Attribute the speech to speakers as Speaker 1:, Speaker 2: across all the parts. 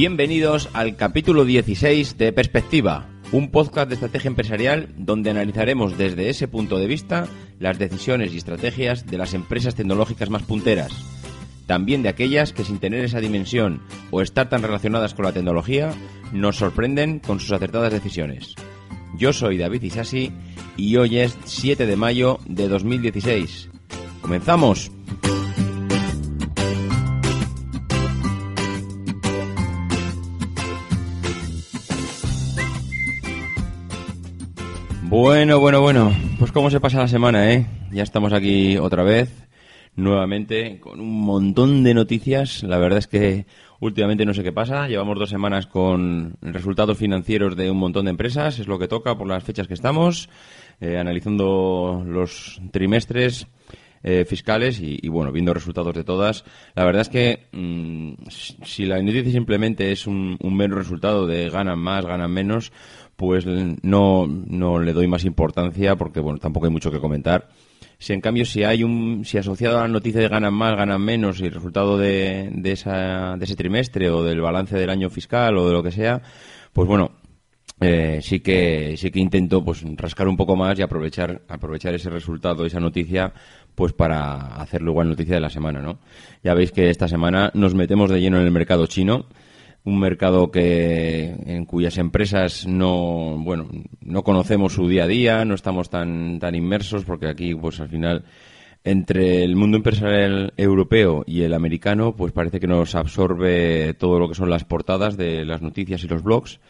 Speaker 1: Bienvenidos al capítulo 16 de Perspectiva, un podcast de estrategia empresarial donde analizaremos desde ese punto de vista las decisiones y estrategias de las empresas tecnológicas más punteras, también de aquellas que sin tener esa dimensión o estar tan relacionadas con la tecnología nos sorprenden con sus acertadas decisiones. Yo soy David Isasi y hoy es 7 de mayo de 2016. ¡Comenzamos! Bueno, bueno, bueno. Pues cómo se pasa la semana, ¿eh? Ya estamos aquí otra vez, nuevamente, con un montón de noticias. La verdad es que últimamente no sé qué pasa. Llevamos dos semanas con resultados financieros de un montón de empresas. Es lo que toca por las fechas que estamos, eh, analizando los trimestres. Eh, fiscales y, bueno, viendo resultados de todas. La verdad es que mm, si la noticia simplemente es un, un resultado de ganan más, ganan menos, pues no, no le doy más importancia porque, bueno, tampoco hay mucho que comentar. Si en cambio, si hay un, si asociado a la noticia de ganan más, ganan menos y el resultado de, de, esa, de ese trimestre o del balance del año fiscal o de lo que sea, pues bueno, eh, sí que sí que intento pues rascar un poco más y aprovechar aprovechar ese resultado esa noticia pues para hacerlo igual noticia de la semana no ya veis que esta semana nos metemos de lleno en el mercado chino un mercado que en cuyas empresas no bueno no conocemos su día a día no estamos tan tan inmersos porque aquí pues al final entre el mundo empresarial europeo y el americano pues parece que nos absorbe todo lo que son las portadas de las noticias y los blogs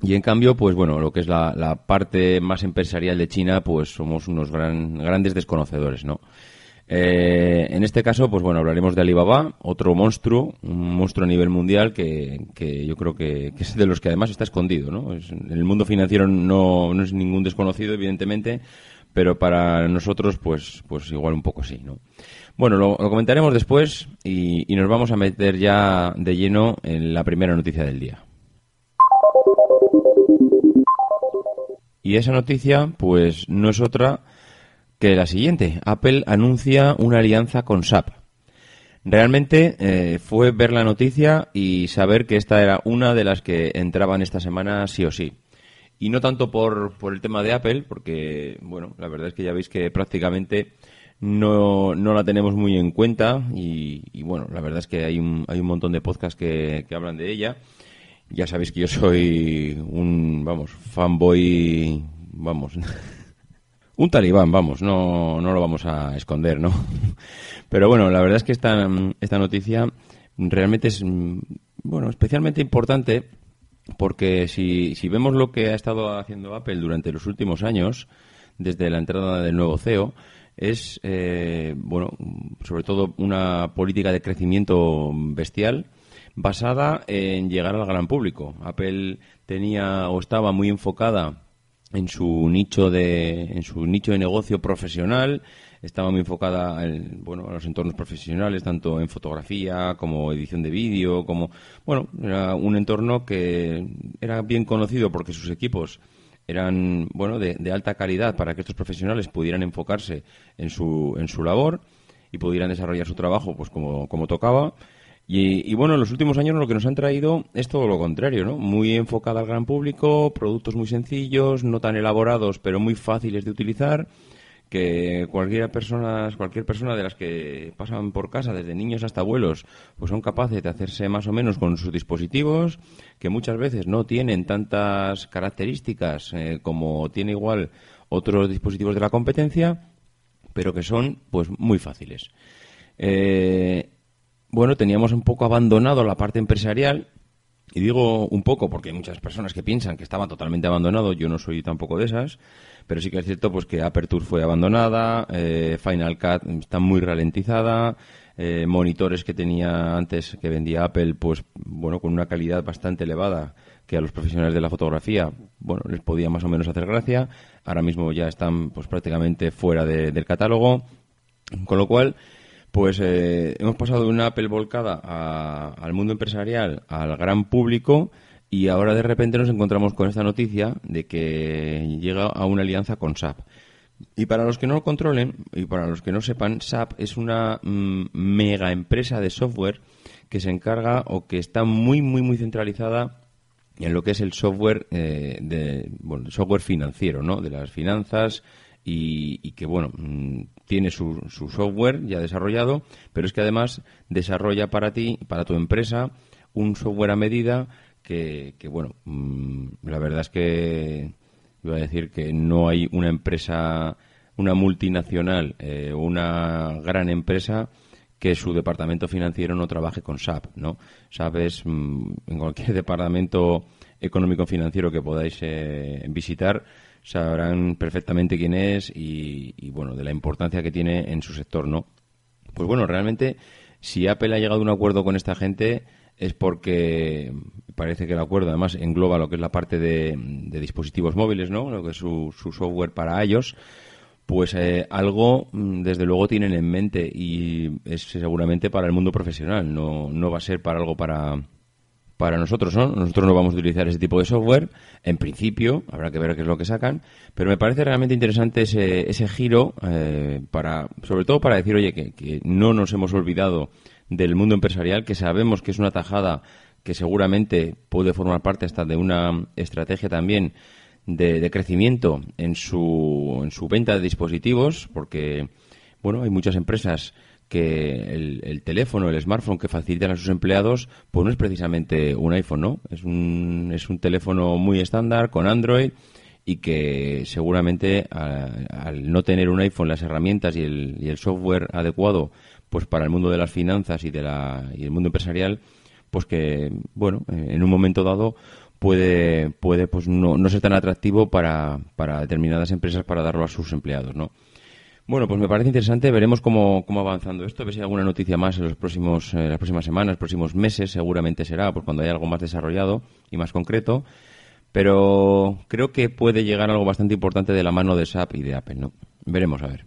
Speaker 1: y en cambio, pues bueno, lo que es la, parte más empresarial de China, pues somos unos gran, grandes desconocedores, ¿no? Eh, en este caso, pues bueno, hablaremos de Alibaba, otro monstruo, un monstruo a nivel mundial que, que yo creo que, es de los que además está escondido, ¿no? Es, en el mundo financiero no, es ningún desconocido, evidentemente, pero para nosotros, pues, pues igual un poco sí, ¿no? Bueno, lo, comentaremos después y nos vamos a meter ya de lleno en la primera noticia del día. Y esa noticia, pues no es otra que la siguiente. Apple anuncia una alianza con SAP. Realmente eh, fue ver la noticia y saber que esta era una de las que entraban esta semana sí o sí. Y no tanto por, por el tema de Apple, porque, bueno, la verdad es que ya veis que prácticamente no, no la tenemos muy en cuenta y, y, bueno, la verdad es que hay un, hay un montón de podcasts que, que hablan de ella. Ya sabéis que yo soy un, vamos, fanboy, vamos, un talibán, vamos, no, no lo vamos a esconder, ¿no? Pero bueno, la verdad es que esta, esta noticia realmente es, bueno, especialmente importante porque si, si vemos lo que ha estado haciendo Apple durante los últimos años, desde la entrada del nuevo CEO, es, eh, bueno, sobre todo una política de crecimiento bestial basada en llegar al gran público. Apple tenía o estaba muy enfocada en su nicho de en su nicho de negocio profesional estaba muy enfocada en, bueno a los entornos profesionales tanto en fotografía como edición de vídeo como bueno era un entorno que era bien conocido porque sus equipos eran bueno de, de alta calidad para que estos profesionales pudieran enfocarse en su en su labor y pudieran desarrollar su trabajo pues como, como tocaba y, bueno, en los últimos años lo que nos han traído es todo lo contrario, ¿no? Muy enfocada al gran público, productos muy sencillos, no tan elaborados, pero muy fáciles de utilizar, que cualquier persona, cualquier persona de las que pasan por casa, desde niños hasta abuelos, pues son capaces de hacerse más o menos con sus dispositivos, que muchas veces no tienen tantas características eh, como tiene igual otros dispositivos de la competencia, pero que son pues muy fáciles. Eh, bueno, teníamos un poco abandonado la parte empresarial. Y digo un poco porque hay muchas personas que piensan que estaba totalmente abandonado. Yo no soy tampoco de esas. Pero sí que es cierto pues que Aperture fue abandonada, eh, Final Cut está muy ralentizada, eh, monitores que tenía antes que vendía Apple, pues bueno, con una calidad bastante elevada que a los profesionales de la fotografía, bueno, les podía más o menos hacer gracia. Ahora mismo ya están pues prácticamente fuera de, del catálogo. Con lo cual, pues eh, hemos pasado de una Apple volcada a, al mundo empresarial, al gran público, y ahora de repente nos encontramos con esta noticia de que llega a una alianza con SAP. Y para los que no lo controlen y para los que no sepan, SAP es una mm, mega empresa de software que se encarga o que está muy, muy, muy centralizada en lo que es el software eh, de software financiero, ¿no? De las finanzas y, que bueno mm, tiene su, su, software ya desarrollado, pero es que además desarrolla para ti, para tu empresa, un software a medida que, que bueno, mm, la verdad es que iba a decir que no hay una empresa, una multinacional, eh, una gran empresa que su departamento financiero no trabaje con SAP, ¿no? SAP es mm, en cualquier departamento económico financiero que podáis eh, visitar sabrán perfectamente quién es y, bueno de la importancia que tiene en su sector, ¿no? Pues bueno, realmente si Apple ha llegado a un acuerdo con esta gente es porque parece que el acuerdo además engloba lo que es la parte de, dispositivos móviles, ¿no? Lo que es su, su software para ellos pues eh, algo mm, desde luego tienen en mente y es seguramente para el mundo profesional, no, no va a ser para algo para, para nosotros, ¿no? Nosotros no vamos a utilizar ese tipo de software, en principio, habrá que ver qué es lo que sacan, pero me parece realmente interesante ese, ese giro, eh, para, sobre todo para decir, oye, que, no nos hemos olvidado del mundo empresarial, que sabemos que es una tajada que seguramente puede formar parte hasta de una estrategia también de, crecimiento en su, en su venta de dispositivos, porque bueno, hay muchas empresas que el, teléfono, el smartphone que facilitan a sus empleados, pues no es precisamente un iPhone, ¿no? Es un, es un teléfono muy estándar con Android y que seguramente al no tener un iPhone, las herramientas y el, y el software adecuado, pues para el mundo de las finanzas y de la y el mundo empresarial, pues que bueno, en un momento dado puede, puede pues no, no ser tan atractivo para, para determinadas empresas para darlo a sus empleados, ¿no? Bueno, pues me parece interesante. Veremos cómo, cómo avanzando esto. A ver si hay alguna noticia más en los próximos, eh, las próximas semanas, próximos meses. Seguramente será, pues cuando haya algo más desarrollado y más concreto. Pero creo que puede llegar algo bastante importante de la mano de SAP y de Apple, ¿no? Veremos a ver.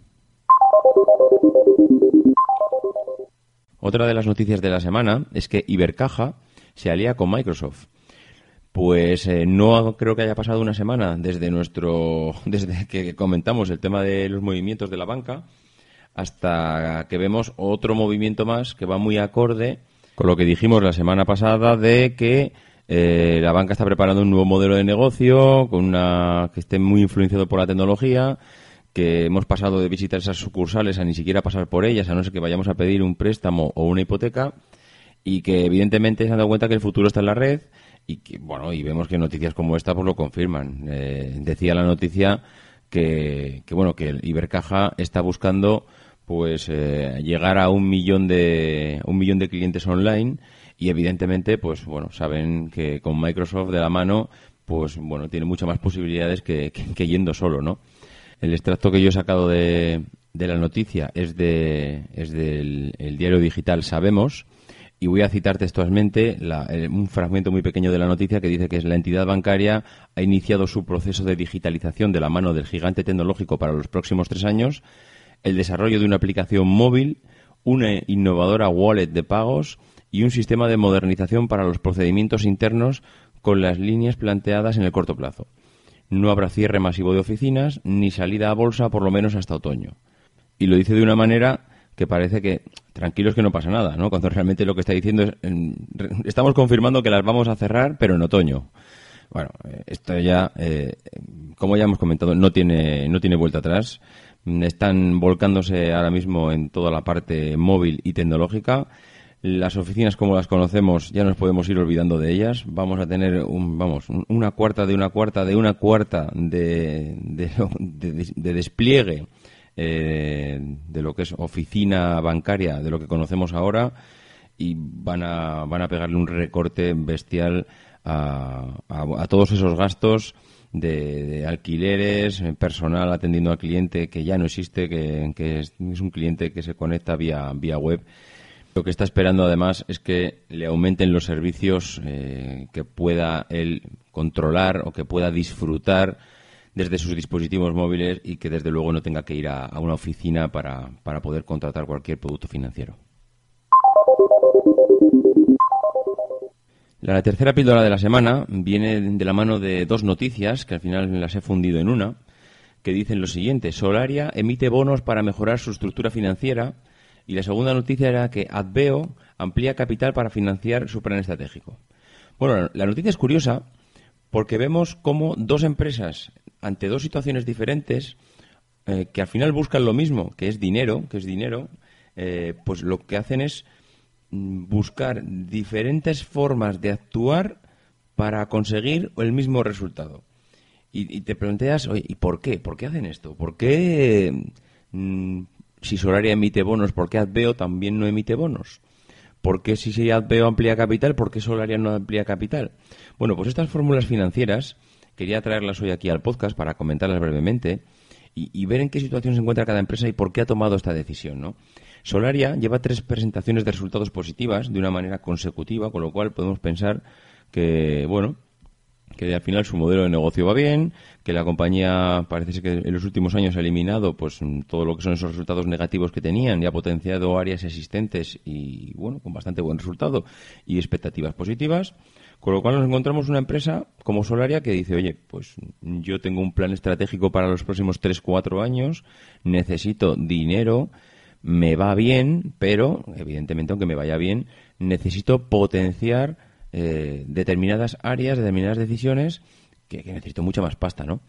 Speaker 1: Otra de las noticias de la semana es que Ibercaja se alía con Microsoft. Pues eh, no creo que haya pasado una semana desde nuestro, desde que comentamos el tema de los movimientos de la banca hasta que vemos otro movimiento más que va muy acorde con lo que dijimos la semana pasada de que eh, la banca está preparando un nuevo modelo de negocio con una que esté muy influenciado por la tecnología que hemos pasado de visitar esas sucursales a ni siquiera pasar por ellas, a no ser que vayamos a pedir un préstamo o una hipoteca, y que evidentemente se han dado cuenta que el futuro está en la red y que, bueno, y vemos que noticias como esta pues lo confirman. Eh, decía la noticia que, que, bueno, que Ibercaja está buscando pues eh, llegar a un millón de un millón de clientes online y evidentemente pues bueno saben que con Microsoft de la mano pues bueno tiene muchas más posibilidades que, que, yendo solo no el extracto que yo he sacado de, de la noticia es de es del el diario digital sabemos y voy a citar textualmente eh, un fragmento muy pequeño de la noticia que dice que la entidad bancaria ha iniciado su proceso de digitalización de la mano del gigante tecnológico para los próximos tres años, el desarrollo de una aplicación móvil, una innovadora wallet de pagos y un sistema de modernización para los procedimientos internos con las líneas planteadas en el corto plazo. No habrá cierre masivo de oficinas ni salida a bolsa por lo menos hasta otoño. Y lo dice de una manera que parece que tranquilos que no pasa nada, ¿no? Cuando realmente lo que está diciendo es, estamos confirmando que las vamos a cerrar, pero en otoño. Bueno, eh, esto ya, eh, como ya hemos comentado, no tiene, no tiene vuelta atrás. Están volcándose ahora mismo en toda la parte móvil y tecnológica. Las oficinas como las conocemos ya nos podemos ir olvidando de ellas. Vamos a tener un, vamos, una cuarta de una cuarta de una cuarta de, de despliegue eh, de lo que es oficina bancaria, de lo que conocemos ahora, y van a, van a pegarle un recorte bestial a, a, todos esos gastos de, alquileres, personal atendiendo al cliente que ya no existe, que, que es, un cliente que se conecta vía, vía web. Lo que está esperando además es que le aumenten los servicios eh, que pueda él controlar o que pueda disfrutar desde sus dispositivos móviles y que desde luego no tenga que ir a, una oficina para, para poder contratar cualquier producto financiero. La tercera píldora de la semana viene de la mano de dos noticias que al final las he fundido en una, que dicen lo siguiente. Solaria emite bonos para mejorar su estructura financiera y la segunda noticia era que Adveo amplía capital para financiar su plan estratégico. Bueno, la noticia es curiosa porque vemos cómo dos empresas, ante dos situaciones diferentes, eh, que al final buscan lo mismo, que es dinero, que es dinero, eh, pues lo que hacen es mm, buscar diferentes formas de actuar para conseguir el mismo resultado. Y, te planteas, oye, ¿y por qué? ¿Por qué hacen esto? ¿Por qué, mm, si Solaria emite bonos, por qué Adveo también no emite bonos? ¿Por qué si Adveo amplía capital, por qué Solaria no amplía capital? Bueno, pues estas fórmulas financieras quería traerlas hoy aquí al podcast para comentarlas brevemente y, ver en qué situación se encuentra cada empresa y por qué ha tomado esta decisión, ¿no? Solaria lleva tres presentaciones de resultados positivas de una manera consecutiva, con lo cual podemos pensar que, bueno, que al final su modelo de negocio va bien, que la compañía parece ser que en los últimos años ha eliminado pues todo lo que son esos resultados negativos que tenían y ha potenciado áreas existentes y bueno, con bastante buen resultado y expectativas positivas. Con lo cual nos encontramos una empresa como Solaria que dice, oye, pues yo tengo un plan estratégico para los próximos 3-4 años, necesito dinero, me va bien, pero evidentemente aunque me vaya bien, necesito potenciar eh, determinadas áreas, determinadas decisiones que, que, necesito mucha más pasta, ¿no?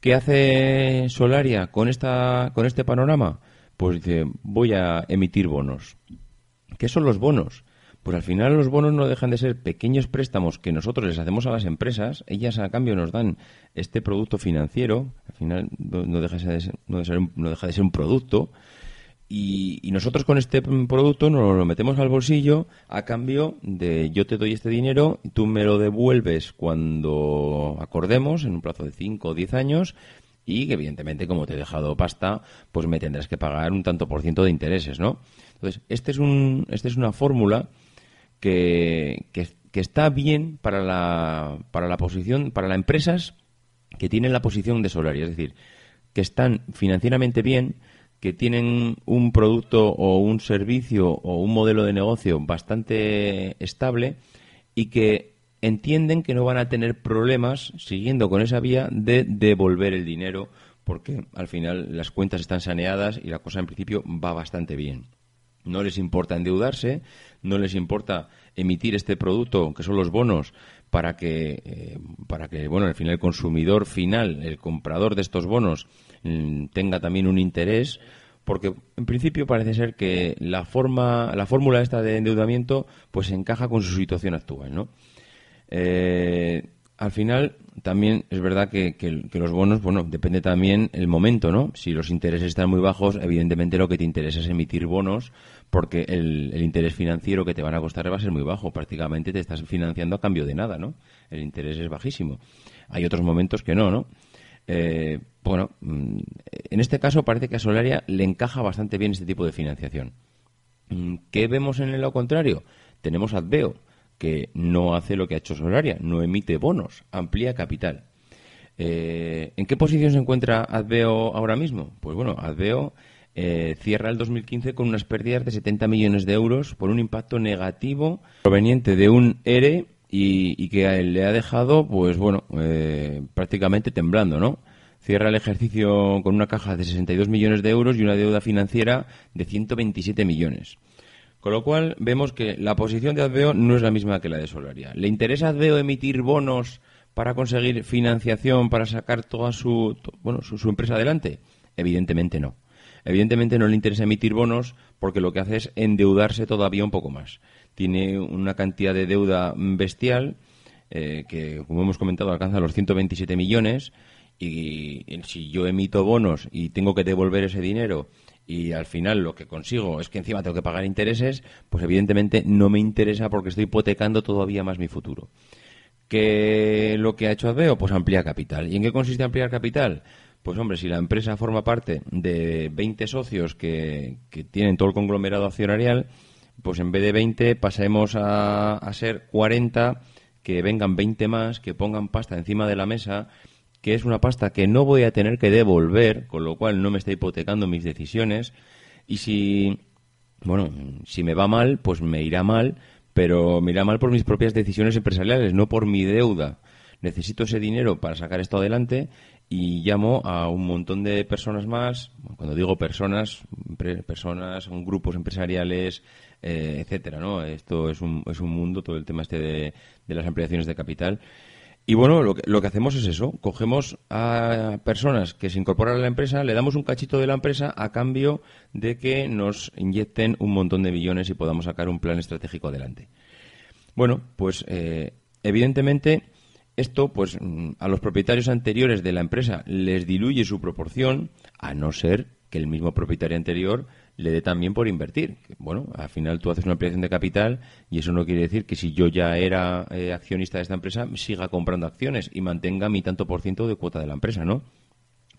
Speaker 1: ¿Qué hace Solaria con, esta, con este panorama? Pues dice, voy a emitir bonos. ¿Qué son los bonos? Pues al final los bonos no dejan de ser pequeños préstamos que nosotros les hacemos a las empresas, ellas a cambio nos dan este producto financiero, al final no deja de ser, un producto, y, nosotros con este producto nos lo metemos al bolsillo a cambio de yo te doy este dinero, y tú me lo devuelves cuando acordemos, en un plazo de 5 o 10 años, y evidentemente como te he dejado pasta, pues me tendrás que pagar un tanto por ciento de intereses, ¿no? Entonces, este es un, esta es una fórmula que, que, está bien para la, para la posición, para las empresas que tienen la posición de Solaria, es decir, que están financieramente bien, que tienen un producto o un servicio o un modelo de negocio bastante estable y que entienden que no van a tener problemas siguiendo con esa vía de devolver el dinero porque al final las cuentas están saneadas y la cosa en principio va bastante bien. No les importa endeudarse, no les importa emitir este producto, que son los bonos, para que, eh, para que bueno, al final el consumidor final, el comprador de estos bonos, mm, tenga también un interés, porque en principio parece ser que la forma, la fórmula esta de endeudamiento, pues encaja con su situación actual, ¿no? Eh, al final también es verdad que, los bonos, bueno, depende también el momento, ¿no? Si los intereses están muy bajos, evidentemente lo que te interesa es emitir bonos porque el, interés financiero que te van a costar va a ser muy bajo. Prácticamente te estás financiando a cambio de nada, ¿no? El interés es bajísimo. Hay otros momentos que no, ¿no? Eh, bueno, mm, en este caso parece que a Solaria le encaja bastante bien este tipo de financiación. Mm, ¿Qué vemos en el lado contrario? Tenemos Adveo que no hace lo que ha hecho Solaria, no emite bonos, amplía capital. Eh, ¿En qué posición se encuentra Adveo ahora mismo? Pues bueno, Adveo eh, cierra el 2015 con unas pérdidas de 70 millones de euros por un impacto negativo proveniente de un ERE y, que le ha dejado, pues bueno, eh, prácticamente temblando, ¿no? Cierra el ejercicio con una caja de 62 millones de euros y una deuda financiera de 127 millones. Con lo cual vemos que la posición de Adveo no es la misma que la de Solaria. ¿Le interesa a Adveo emitir bonos para conseguir financiación, para sacar toda su, bueno, su, empresa adelante? Evidentemente no. Evidentemente no le interesa emitir bonos porque lo que hace es endeudarse todavía un poco más. Tiene una cantidad de deuda bestial eh, que, como hemos comentado, alcanza los 127 millones y si yo emito bonos y tengo que devolver ese dinero y al final lo que consigo es que encima tengo que pagar intereses, pues evidentemente no me interesa porque estoy hipotecando todavía más mi futuro. ¿Qué lo que ha hecho Adveo? Pues ampliar capital. ¿Y en qué consiste ampliar capital? Pues hombre, si la empresa forma parte de 20 socios que, que tienen todo el conglomerado accionarial, pues en vez de 20 pasemos a, a ser 40, que vengan 20 más, que pongan pasta encima de la mesa que es una pasta que no voy a tener que devolver, con lo cual no me está hipotecando mis decisiones. Y si, bueno, si me va mal, pues me irá mal, pero me irá mal por mis propias decisiones empresariales, no por mi deuda. Necesito ese dinero para sacar esto adelante y llamo a un montón de personas más, cuando digo personas, personas, son grupos empresariales, eh, etcétera, ¿no? Esto es un, es un mundo, todo el tema este de las ampliaciones de capital. Y bueno, lo que, lo que hacemos es eso, cogemos a personas que se incorporan a la empresa, le damos un cachito de la empresa a cambio de que nos inyecten un montón de millones y podamos sacar un plan estratégico adelante. Bueno, pues eh, evidentemente esto, pues mm, a los propietarios anteriores de la empresa les diluye su proporción, a no ser que el mismo propietario anterior le dé también por invertir. Bueno, al final tú haces una ampliación de capital y eso no quiere decir que si yo ya era eh, accionista de esta empresa siga comprando acciones y mantenga mi tanto por ciento de cuota de la empresa, ¿no?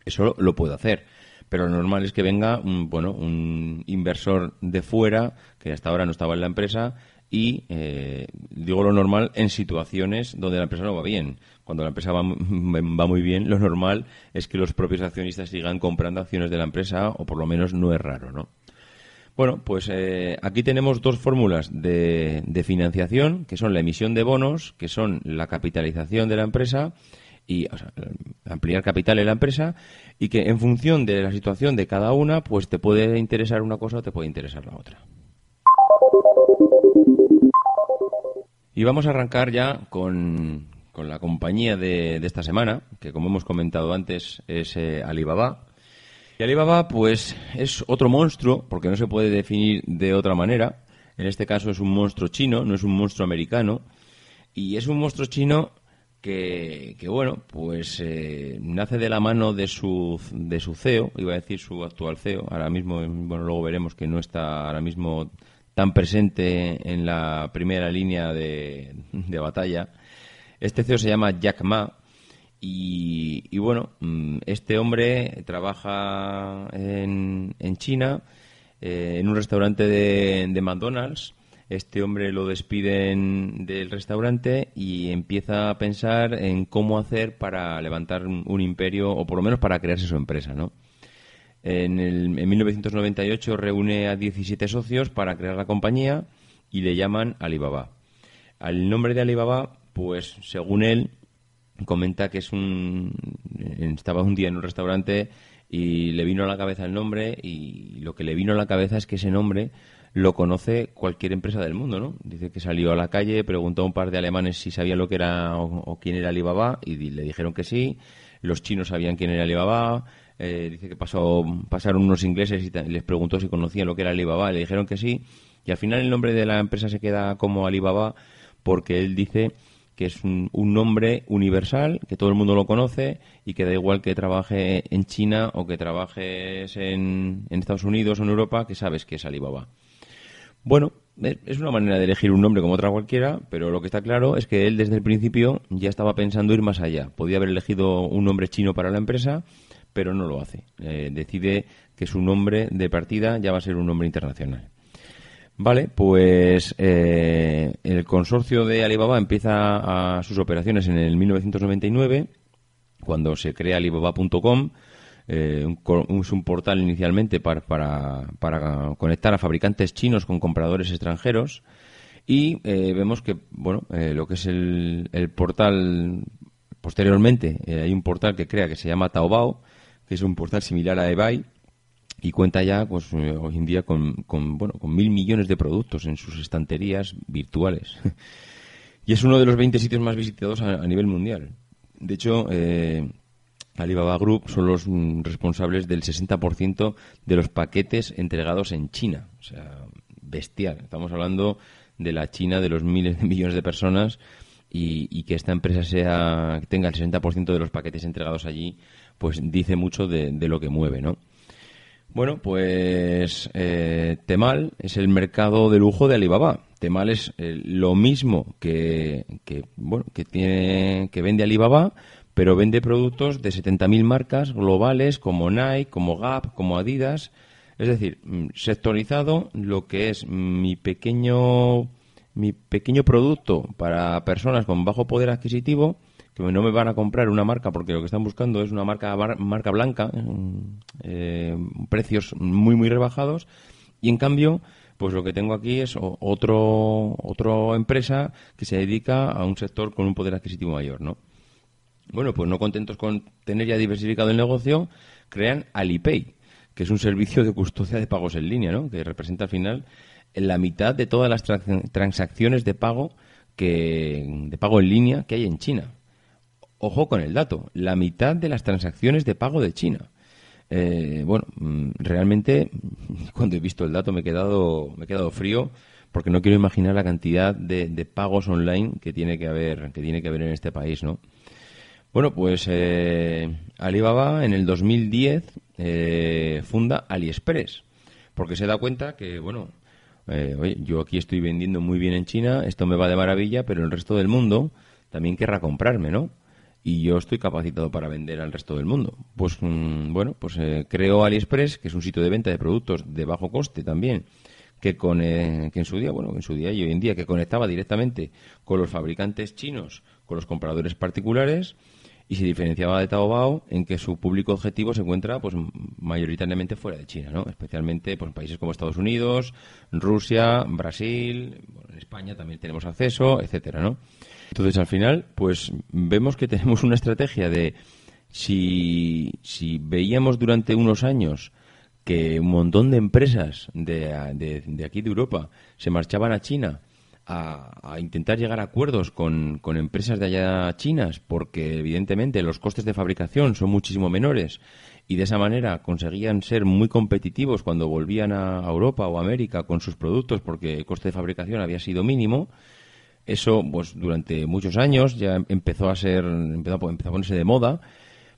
Speaker 1: Eso lo puedo hacer. Pero lo normal es que venga un, bueno, un inversor de fuera que hasta ahora no estaba en la empresa y eh, digo lo normal en situaciones donde la empresa no va bien. Cuando la empresa va, va, muy bien, lo normal es que los propios accionistas sigan comprando acciones de la empresa o por lo menos no es raro, ¿no? Bueno, pues eh, aquí tenemos dos fórmulas de, financiación, que son la emisión de bonos, que son la capitalización de la empresa y ampliar capital en la empresa y que en función de la situación de cada una, pues te puede interesar una cosa o te puede interesar la otra. Y vamos a arrancar ya con, la compañía de, esta semana, que como hemos comentado antes es eh, Alibaba. Y Alibaba, pues, es otro monstruo, porque no se puede definir de otra manera. En este caso es un monstruo chino, no es un monstruo americano. Y es un monstruo chino que, bueno, pues eh, nace de la mano de su, de su CEO, iba a decir su actual CEO. Ahora mismo, bueno, luego veremos que no está ahora mismo tan presente en la primera línea de, batalla. Este CEO se llama Jack Ma y, bueno, mm, este hombre trabaja en, en China eh, en un restaurante de, de, McDonald's. Este hombre lo despiden del restaurante y empieza a pensar en cómo hacer para levantar un imperio o por lo menos para crearse su empresa, ¿no? En, el, en 1998 reúne a 17 socios para crear la compañía y le llaman Alibaba. Al nombre de Alibaba, pues según él, comenta que es un estaba un día en un restaurante y le vino a la cabeza el nombre y lo que le vino a la cabeza es que ese nombre lo conoce cualquier empresa del mundo, ¿no? Dice que salió a la calle, preguntó a un par de alemanes si sabían lo que era o, o quién era Alibaba y le dijeron que sí. Los chinos sabían quién era Alibaba, eh, dice que pasó, pasaron unos ingleses y les preguntó si conocían lo que era Alibaba. Le dijeron que sí. Y al final el nombre de la empresa se queda como Alibaba porque él dice que es un, nombre universal, que todo el mundo lo conoce y que da igual que trabaje en China o que trabajes en, Estados Unidos o en Europa, que sabes que es Alibaba. Bueno, es una manera de elegir un nombre como otra cualquiera, pero lo que está claro es que él desde el principio ya estaba pensando ir más allá. Podía haber elegido un nombre chino para la empresa pero no lo hace. Eh, decide que su nombre de partida ya va a ser un nombre internacional. Vale, pues eh, el consorcio de Alibaba empieza a sus operaciones en el 1999, cuando se crea Alibaba.com. Eh, es un portal inicialmente para, conectar a fabricantes chinos con compradores extranjeros. Y vemos que, bueno, lo que es el, el portal, posteriormente, hay un portal que crea que se llama Taobao, que es un portal similar a eBay y cuenta ya pues eh, hoy en día con, bueno con mil millones de productos en sus estanterías virtuales. Y es uno de los 20 sitios más visitados a, nivel mundial. De hecho eh, Alibaba Group son los mm, responsables del 60% de los paquetes entregados en China. O sea bestial. Estamos hablando de la China de los miles de millones de personas y, que esta empresa sea tenga el 60% de los paquetes entregados allí pues dice mucho de, lo que mueve, ¿no? Bueno, pues eh, Temal es el mercado de lujo de Alibaba. Temal es eh, lo mismo que, bueno, que tiene que vende Alibaba, pero vende productos de 70.000 marcas globales como Nike, como Gap, como Adidas. Es decir, mm, sectorizado lo que es mi pequeño mi pequeño producto para personas con bajo poder adquisitivo no me van a comprar una marca porque lo que están buscando es una marca marca blanca, eh, precios muy muy rebajados y en cambio pues lo que tengo aquí es otro otra empresa que se dedica a un sector con un poder adquisitivo mayor, ¿no? Bueno, pues no contentos con tener ya diversificado el negocio, crean Alipay, que es un servicio de custodia de pagos en línea, ¿no? Que representa al final la mitad de todas las transacciones de pago que de pago en línea que hay en China. Ojo con el dato, la mitad de las transacciones de pago de China. Eh, bueno, mm, realmente cuando he visto el dato me he quedado me he quedado frío porque no quiero imaginar la cantidad de, pagos online que tiene que haber que tiene que haber en este país, ¿no? Bueno, pues eh, Alibaba en el 2010 eh, funda AliExpress, porque se da cuenta que, bueno, eh, oye, yo aquí estoy vendiendo muy bien en China, esto me va de maravilla, pero el resto del mundo también querrá comprarme, ¿no? Y yo estoy capacitado para vender al resto del mundo. Pues, mm, bueno, pues creo AliExpress, que es un sitio de venta de productos de bajo coste también, que, con, que en su día, bueno, en su día y hoy en día, que conectaba directamente con los fabricantes chinos, con los compradores particulares, y se diferenciaba de Taobao en que su público objetivo se encuentra pues mayoritariamente fuera de China, ¿no? Especialmente pues, en países como Estados Unidos, Rusia, Brasil, en España también tenemos acceso, etcétera, ¿no? Entonces, al final, pues vemos que tenemos una estrategia de si, si veíamos durante unos años que un montón de empresas de, de aquí de Europa se marchaban a China a, intentar llegar a acuerdos con, con, empresas de allá chinas, porque evidentemente los costes de fabricación son muchísimo menores y de esa manera conseguían ser muy competitivos cuando volvían a Europa o América con sus productos, porque el coste de fabricación había sido mínimo. Eso, pues durante muchos años ya empezó a ser, empezó a, ponerse de moda.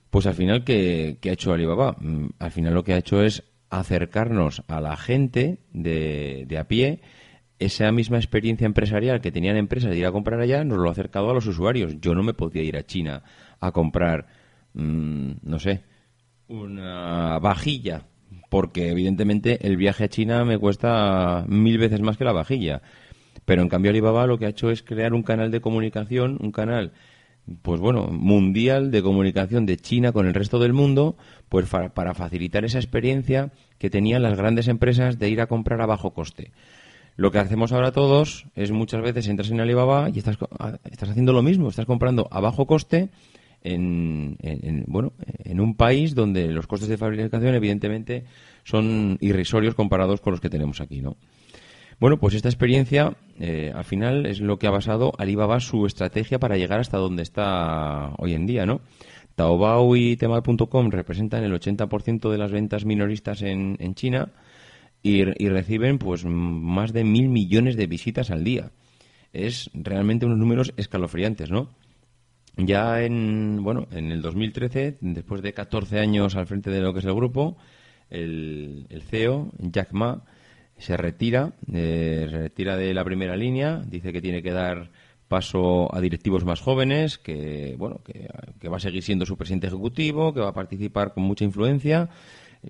Speaker 1: Pues al final, ¿qué, ¿qué ha hecho Alibaba? Mm, al final lo que ha hecho es acercarnos a la gente de, de a pie esa misma experiencia empresarial que tenían empresas de ir a comprar allá nos lo ha acercado a los usuarios. Yo no me podía ir a China a comprar, mm, no sé, una vajilla, porque evidentemente el viaje a China me cuesta mil veces más que la vajilla. Pero en cambio Alibaba lo que ha hecho es crear un canal de comunicación, un canal pues bueno, mundial de comunicación de China con el resto del mundo, pues para, facilitar esa experiencia que tenían las grandes empresas de ir a comprar a bajo coste. Lo que hacemos ahora todos es muchas veces entras en Alibaba y estás, estás haciendo lo mismo, estás comprando a bajo coste en, bueno, en un país donde los costes de fabricación evidentemente son irrisorios comparados con los que tenemos aquí, ¿no? Bueno, pues esta experiencia eh, al final es lo que ha basado Alibaba su estrategia para llegar hasta donde está hoy en día, ¿no? Taobao y Tmall.com representan el 80% de las ventas minoristas en, en China y, reciben pues más de mil millones de visitas al día. Es realmente unos números escalofriantes, ¿no? Ya en, bueno, en el 2013, después de 14 años al frente de lo que es el grupo, el, CEO, Jack Ma, se retira, eh, se retira de la primera línea, dice que tiene que dar paso a directivos más jóvenes, que, bueno, que, va a seguir siendo su presidente ejecutivo, que va a participar con mucha influencia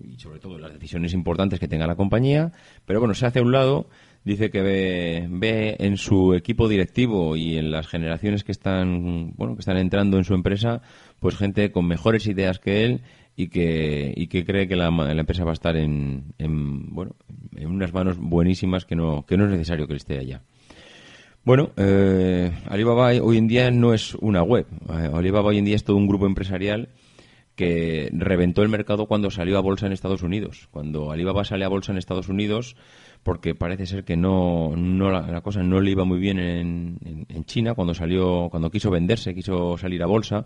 Speaker 1: y sobre todo las decisiones importantes que tenga la compañía, pero bueno, se hace a un lado, dice que ve, ve, en su equipo directivo y en las generaciones que están, bueno, que están entrando en su empresa, pues gente con mejores ideas que él y que, y que cree que la, empresa va a estar en, en, bueno, en unas manos buenísimas que no, que no es necesario que esté allá. Bueno, eh, Alibaba hoy en día no es una web. Eh, Alibaba hoy en día es todo un grupo empresarial que reventó el mercado cuando salió a bolsa en Estados Unidos. Cuando Alibaba sale a bolsa en Estados Unidos, porque parece ser que no, no la, cosa no le iba muy bien en, en, China, cuando salió, cuando quiso venderse, quiso salir a bolsa,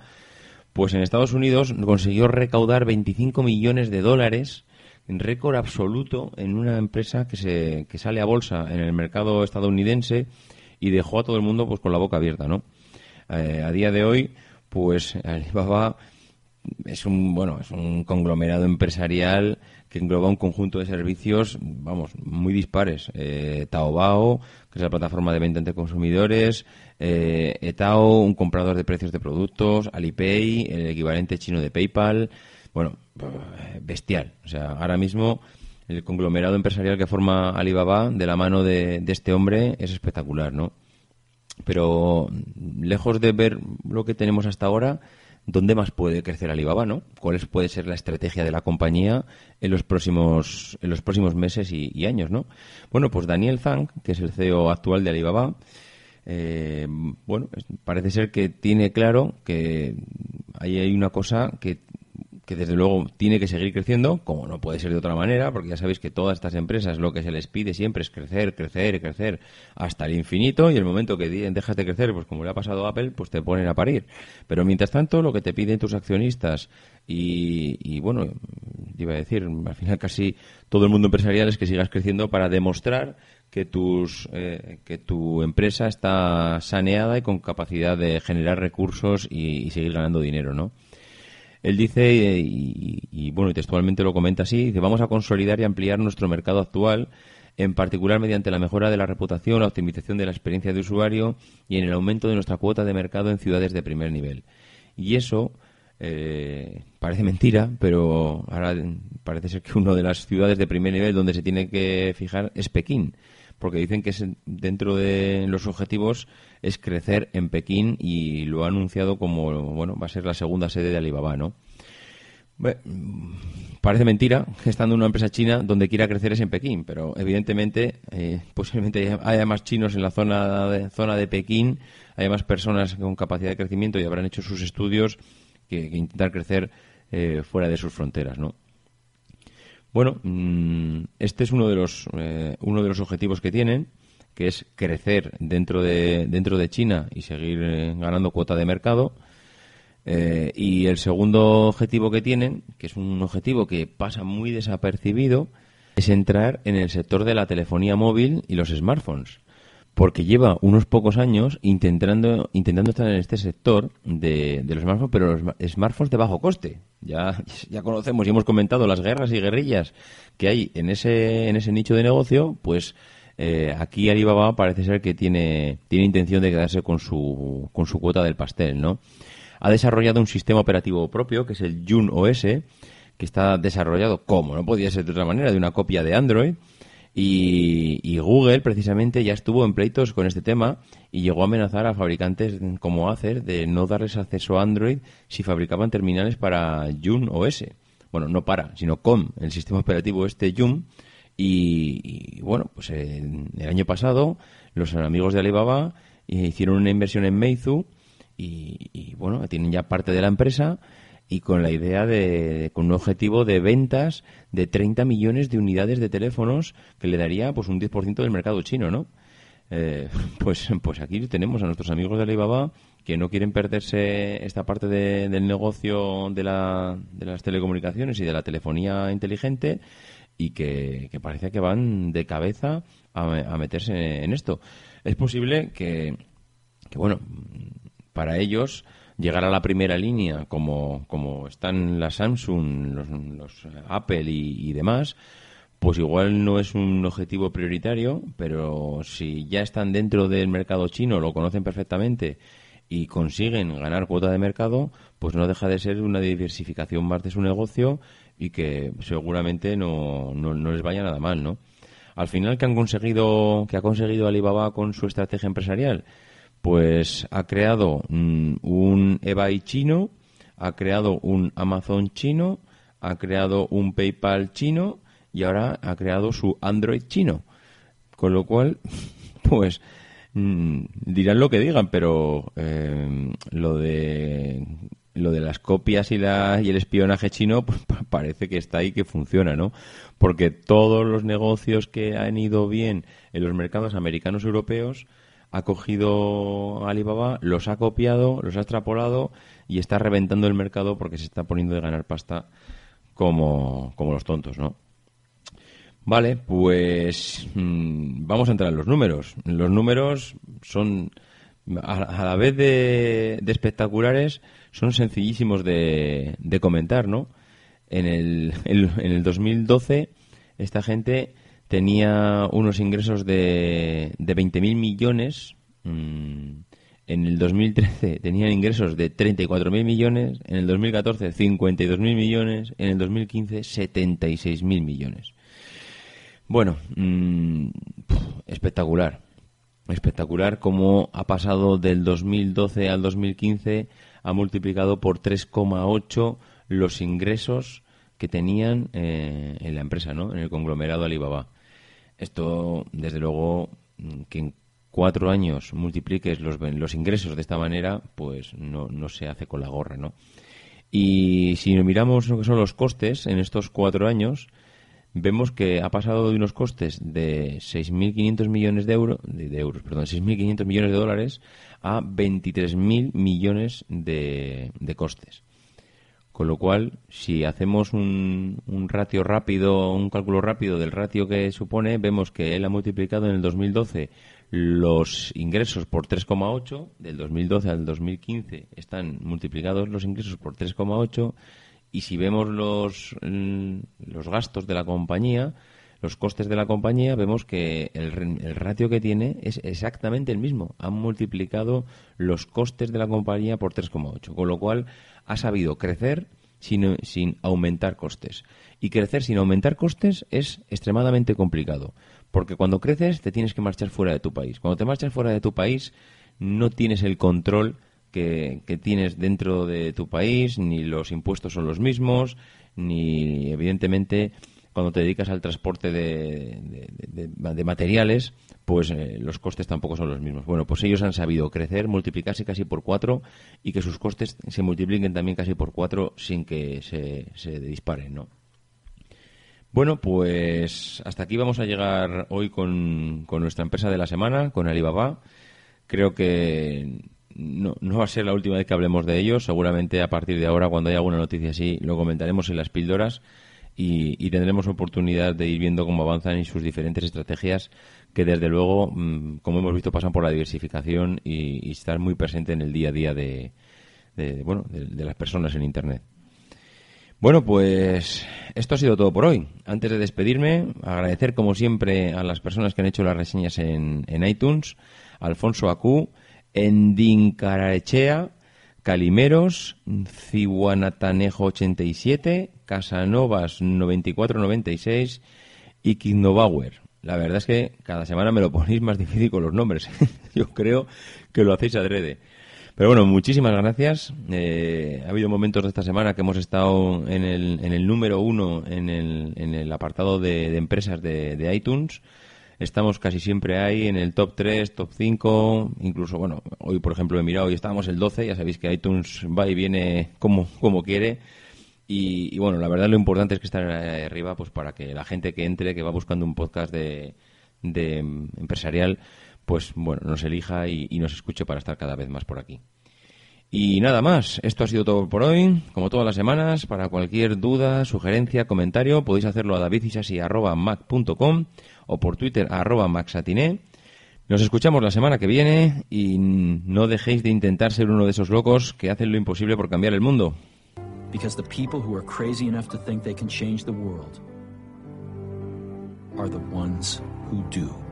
Speaker 1: pues en Estados Unidos consiguió recaudar 25 millones de dólares en récord absoluto en una empresa que se que sale a bolsa en el mercado estadounidense y dejó a todo el mundo pues con la boca abierta, ¿no? Eh, a día de hoy, pues Alibaba es un bueno es un conglomerado empresarial que engloba un conjunto de servicios vamos muy dispares eh, Taobao que es la plataforma de venta entre consumidores eh, Etao un comprador de precios de productos Alipay el equivalente chino de PayPal bueno bestial o sea ahora mismo el conglomerado empresarial que forma Alibaba de la mano de, este hombre es espectacular no pero lejos de ver lo que tenemos hasta ahora ¿dónde más puede crecer Alibaba, no? ¿Cuál puede ser la estrategia de la compañía en los próximos, en los próximos meses y, años, no? Bueno, pues Daniel Zhang, que es el CEO actual de Alibaba, eh, bueno, parece ser que tiene claro que ahí hay una cosa que que desde luego tiene que seguir creciendo, como no puede ser de otra manera, porque ya sabéis que todas estas empresas lo que se les pide siempre es crecer, crecer crecer hasta el infinito y el momento que dejas de crecer, pues como le ha pasado a Apple, pues te ponen a parir. Pero mientras tanto, lo que te piden tus accionistas y, y bueno, iba a decir, al final casi todo el mundo empresarial es que sigas creciendo para demostrar que tus eh, que tu empresa está saneada y con capacidad de generar recursos y, y seguir ganando dinero, ¿no? Él dice, y, bueno, y textualmente lo comenta así, dice, vamos a consolidar y ampliar nuestro mercado actual, en particular mediante la mejora de la reputación, la optimización de la experiencia de usuario y en el aumento de nuestra cuota de mercado en ciudades de primer nivel. Y eso eh, parece mentira, pero ahora parece ser que una de las ciudades de primer nivel donde se tiene que fijar es Pekín porque dicen que es dentro de los objetivos es crecer en Pekín y lo ha anunciado como, bueno, va a ser la segunda sede de Alibaba, ¿no? parece mentira que estando una empresa china donde quiera crecer es en Pekín, pero evidentemente eh, posiblemente haya más chinos en la zona de, zona de Pekín, haya más personas con capacidad de crecimiento y habrán hecho sus estudios que, intentar crecer eh, fuera de sus fronteras, ¿no? Bueno, mm, este es uno de los eh, uno de los objetivos que tienen, que es crecer dentro de dentro de China y seguir eh, ganando cuota de mercado. Eh, y el segundo objetivo que tienen, que es un objetivo que pasa muy desapercibido, es entrar en el sector de la telefonía móvil y los smartphones porque lleva unos pocos años intentando, intentando estar en este sector de, los smartphones, pero los smartphones de bajo coste. Ya, ya conocemos y hemos comentado las guerras y guerrillas que hay en ese, en ese nicho de negocio, pues eh, aquí Alibaba parece ser que tiene, tiene intención de quedarse con su, con su cuota del pastel, ¿no? Ha desarrollado un sistema operativo propio, que es el Jun OS, que está desarrollado, como no podía ser de otra manera, de una copia de Android, y, Google, precisamente, ya estuvo en pleitos con este tema y llegó a amenazar a fabricantes como Acer de no darles acceso a Android si fabricaban terminales para Yum OS. Bueno, no para, sino con el sistema operativo este Yum. Y, bueno, pues el año pasado los amigos de Alibaba hicieron una inversión en Meizu y, y bueno, tienen ya parte de la empresa y con la idea de, con un objetivo de ventas de 30 millones de unidades de teléfonos que le daría pues un 10% del mercado chino, ¿no? Eh, pues, pues aquí tenemos a nuestros amigos de Alibaba que no quieren perderse esta parte del negocio de, la, de las telecomunicaciones y de la telefonía inteligente y que, parece que van de cabeza a, meterse en esto. Es posible que, que, bueno, para ellos llegar a la primera línea como, como están las Samsung, los, Apple y, demás, pues igual no es un objetivo prioritario, pero si ya están dentro del mercado chino, lo conocen perfectamente y consiguen ganar cuota de mercado, pues no deja de ser una diversificación más de su negocio y que seguramente no, no, no les vaya nada mal, ¿no? Al final, ¿qué han conseguido, qué ha conseguido Alibaba con su estrategia empresarial? Pues ha creado mm, un eBay chino, ha creado un Amazon chino, ha creado un PayPal chino y ahora ha creado su Android chino. Con lo cual, pues mm, dirán lo que digan, pero eh, lo de lo de las copias y, la, y el espionaje chino pues, parece que está ahí que funciona, ¿no? Porque todos los negocios que han ido bien en los mercados americanos europeos ha cogido Alibaba, los ha copiado, los ha extrapolado y está reventando el mercado porque se está poniendo de ganar pasta como, como los tontos, ¿no? Vale, pues mm, vamos a entrar en los números. Los números son, a, la vez de, espectaculares, son sencillísimos de, de comentar, ¿no? En el, en el 2012, esta gente tenía unos ingresos de, de 20.000 millones. Mm, en el 2013 tenían ingresos de 34.000 millones. En el 2014 52.000 millones. En el 2015 76.000 millones. Bueno, mm, espectacular. Espectacular cómo ha pasado del 2012 al 2015, ha multiplicado por 3,8 los ingresos que tenían eh, en la empresa, ¿no? En el conglomerado Alibaba. Esto, desde luego, que en cuatro años multipliques los, los ingresos de esta manera, pues no, no se hace con la gorra, ¿no? Y si miramos lo que son los costes en estos cuatro años, vemos que ha pasado de unos costes de 6.500 millones de, euros, de, euros, perdón, 6.500 millones de dólares a 23.000 millones de, de, costes. Con lo cual, si hacemos un, un, ratio rápido, un cálculo rápido del ratio que supone, vemos que él ha multiplicado en el 2012 los ingresos por 3,8, del 2012 al 2015 están multiplicados los ingresos por 3,8 y si vemos los, mm, los gastos de la compañía, los costes de la compañía, vemos que el, el, ratio que tiene es exactamente el mismo. Han multiplicado los costes de la compañía por 3,8, con lo cual ha sabido crecer sin, sin aumentar costes. Y crecer sin aumentar costes es extremadamente complicado. Porque cuando creces te tienes que marchar fuera de tu país. Cuando te marchas fuera de tu país no tienes el control que, tienes dentro de tu país, ni los impuestos son los mismos, ni evidentemente cuando te dedicas al transporte de, materiales, pues eh, los costes tampoco son los mismos. Bueno, pues ellos han sabido crecer, multiplicarse casi por cuatro y que sus costes se multipliquen también casi por cuatro sin que se, se disparen, ¿no? Bueno, pues hasta aquí vamos a llegar hoy con, nuestra empresa de la semana, con Alibaba. Creo que no, va a ser la última vez que hablemos de ellos. Seguramente a partir de ahora, cuando haya alguna noticia así, lo comentaremos en las píldoras y, tendremos oportunidad de ir viendo cómo avanzan y sus diferentes estrategias que, desde luego, mm, como hemos visto, pasan por la diversificación y, estar muy presente en el día a día de, bueno, de las personas en Internet. Bueno, pues esto ha sido todo por hoy. Antes de despedirme, agradecer como siempre a las personas que han hecho las reseñas en, iTunes, Alfonso Acu, Endincarachea, Calimeros, Cihuanatanejo87, Casanovas 9496 y Kignobauer. La verdad es que cada semana me lo ponéis más difícil con los nombres. Yo creo que lo hacéis adrede. Pero bueno, muchísimas gracias. Eh, ha habido momentos de esta semana que hemos estado en el, en el número uno en el, en el apartado de, empresas de, iTunes. Estamos casi siempre ahí en el top 3, top 5, incluso, bueno, hoy por ejemplo he mirado y estábamos el 12, ya sabéis que iTunes va y viene como, como quiere. Y, bueno, la verdad lo importante es que estar arriba pues para que la gente que entre, que va buscando un podcast de, de empresarial, pues bueno, nos elija y, nos escuche para estar cada vez más por aquí. Y nada más, esto ha sido todo por hoy. Como todas las semanas, para cualquier duda, sugerencia, comentario, podéis hacerlo a davidisasi.mac.com o por Twitter arroba maxatiné. Nos escuchamos la semana que viene y no dejéis de intentar ser uno de esos locos que hacen lo imposible por cambiar el mundo. Because the people who are crazy enough to think they can change the world are the ones who do.